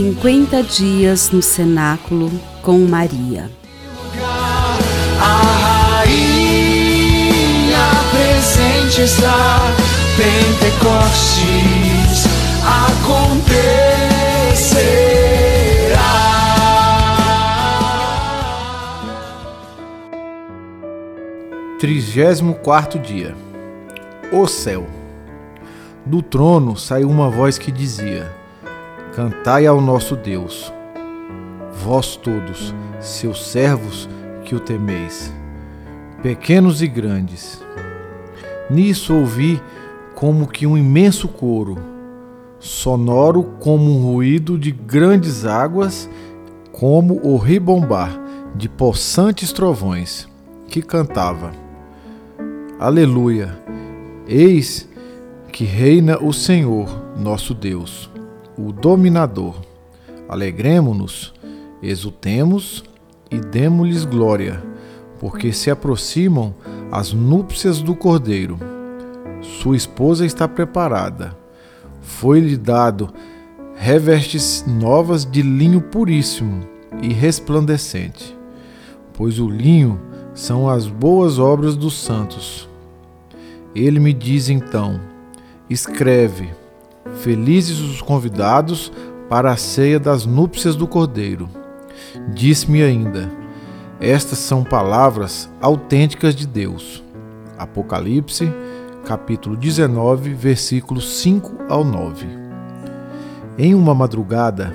50 dias no cenáculo com Maria. A rainha presente está, Pentecostes acontecerá. Trigésimo quarto dia. O céu. Do trono saiu uma voz que dizia: Cantai ao nosso Deus, vós todos, seus servos que o temeis, pequenos e grandes. Nisso ouvi como que um imenso coro, sonoro como um ruído de grandes águas, como o ribombar de possantes trovões, que cantava: Aleluia! Eis que reina o Senhor, nosso Deus o dominador. Alegremo-nos, exultemos e demos-lhes glória, porque se aproximam as núpcias do Cordeiro. Sua esposa está preparada. Foi-lhe dado revestes novas de linho puríssimo e resplandecente, pois o linho são as boas obras dos santos. Ele me diz então: Escreve, Felizes os convidados para a ceia das núpcias do Cordeiro. Disse-me ainda: Estas são palavras autênticas de Deus. Apocalipse, capítulo 19, versículos 5 ao 9. Em uma madrugada,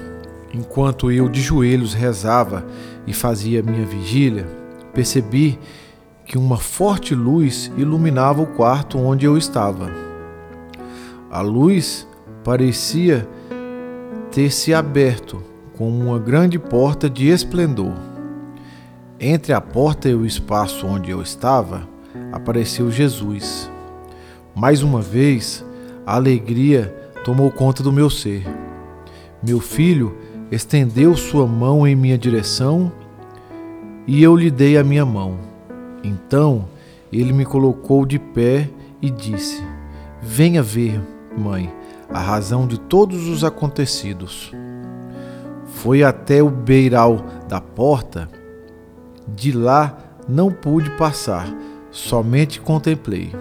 enquanto eu de joelhos rezava e fazia minha vigília, percebi que uma forte luz iluminava o quarto onde eu estava. A luz parecia ter se aberto como uma grande porta de esplendor. Entre a porta e o espaço onde eu estava, apareceu Jesus. Mais uma vez, a alegria tomou conta do meu ser. Meu filho estendeu sua mão em minha direção e eu lhe dei a minha mão. Então ele me colocou de pé e disse: Venha ver, mãe a razão de todos os acontecidos. Foi até o beiral da porta, de lá não pude passar, somente contemplei.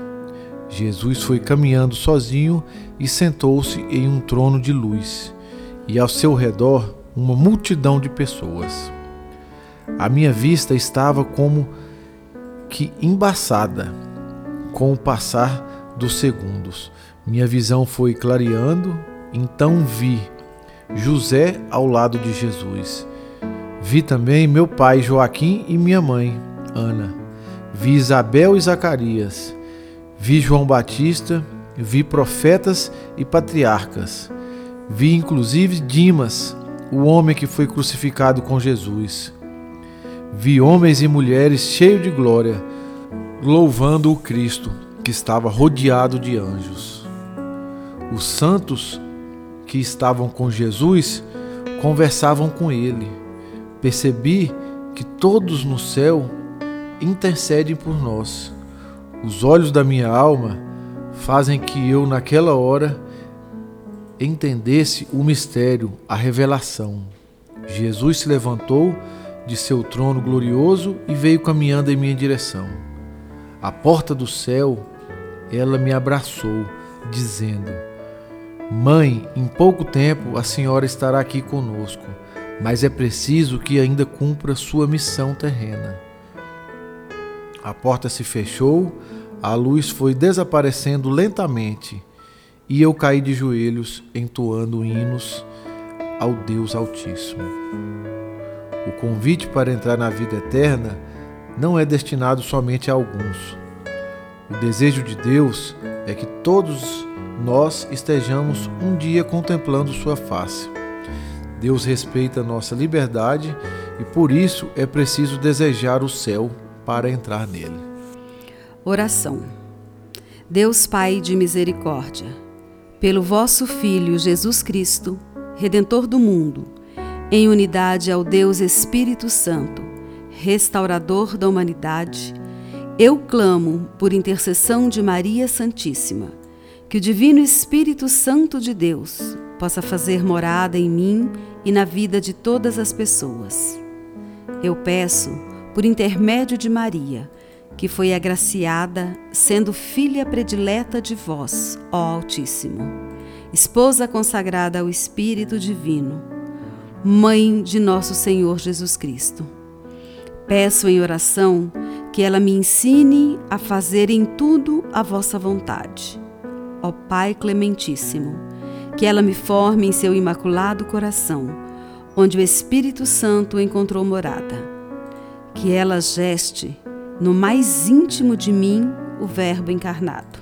Jesus foi caminhando sozinho e sentou-se em um trono de luz, e ao seu redor uma multidão de pessoas. A minha vista estava como que embaçada com o passar dos segundos. Minha visão foi clareando, então vi José ao lado de Jesus. Vi também meu pai Joaquim e minha mãe, Ana. Vi Isabel e Zacarias. Vi João Batista, vi profetas e patriarcas. Vi inclusive Dimas, o homem que foi crucificado com Jesus. Vi homens e mulheres cheios de glória, louvando o Cristo, que estava rodeado de anjos. Os santos que estavam com Jesus conversavam com ele. Percebi que todos no céu intercedem por nós. Os olhos da minha alma fazem que eu, naquela hora, entendesse o mistério, a revelação. Jesus se levantou de seu trono glorioso e veio caminhando em minha direção. A porta do céu, ela me abraçou, dizendo: Mãe, em pouco tempo a senhora estará aqui conosco, mas é preciso que ainda cumpra sua missão terrena. A porta se fechou, a luz foi desaparecendo lentamente e eu caí de joelhos entoando hinos ao Deus Altíssimo. O convite para entrar na vida eterna não é destinado somente a alguns. O desejo de Deus é que todos nós estejamos um dia contemplando Sua face. Deus respeita nossa liberdade e por isso é preciso desejar o céu para entrar nele. Oração. Deus Pai de misericórdia, pelo vosso Filho Jesus Cristo, Redentor do mundo, em unidade ao Deus Espírito Santo, restaurador da humanidade, eu clamo por intercessão de Maria Santíssima que o Divino Espírito Santo de Deus possa fazer morada em mim e na vida de todas as pessoas. Eu peço, por intermédio de Maria, que foi agraciada, sendo filha predileta de vós, ó Altíssimo, esposa consagrada ao Espírito Divino, mãe de nosso Senhor Jesus Cristo. Peço em oração que ela me ensine a fazer em tudo a vossa vontade. Ó Pai Clementíssimo, que ela me forme em seu imaculado coração, onde o Espírito Santo encontrou morada. Que ela geste no mais íntimo de mim o Verbo encarnado.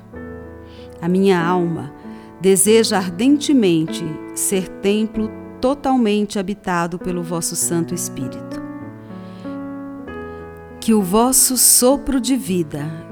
A minha alma deseja ardentemente ser templo totalmente habitado pelo vosso Santo Espírito que o vosso sopro de vida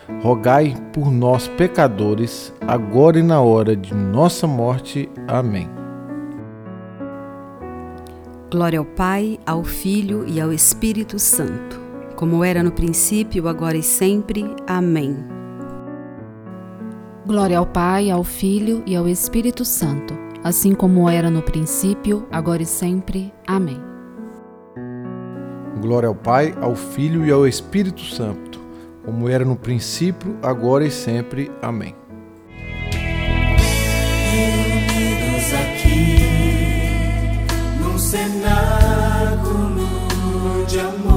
por nós, pecadores, agora e na hora de nossa morte. Amém. Glória ao Pai, ao Filho e ao Espírito Santo, como era no princípio, agora e sempre. Amém. Glória ao Pai, ao Filho e ao Espírito Santo, assim como era no princípio, agora e sempre. Amém. Glória ao Pai, ao Filho e ao Espírito Santo como era no princípio, agora e sempre. Amém. Reunidos aqui, num cenáculo de amor.